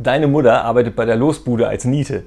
Deine Mutter arbeitet bei der Losbude als Niete.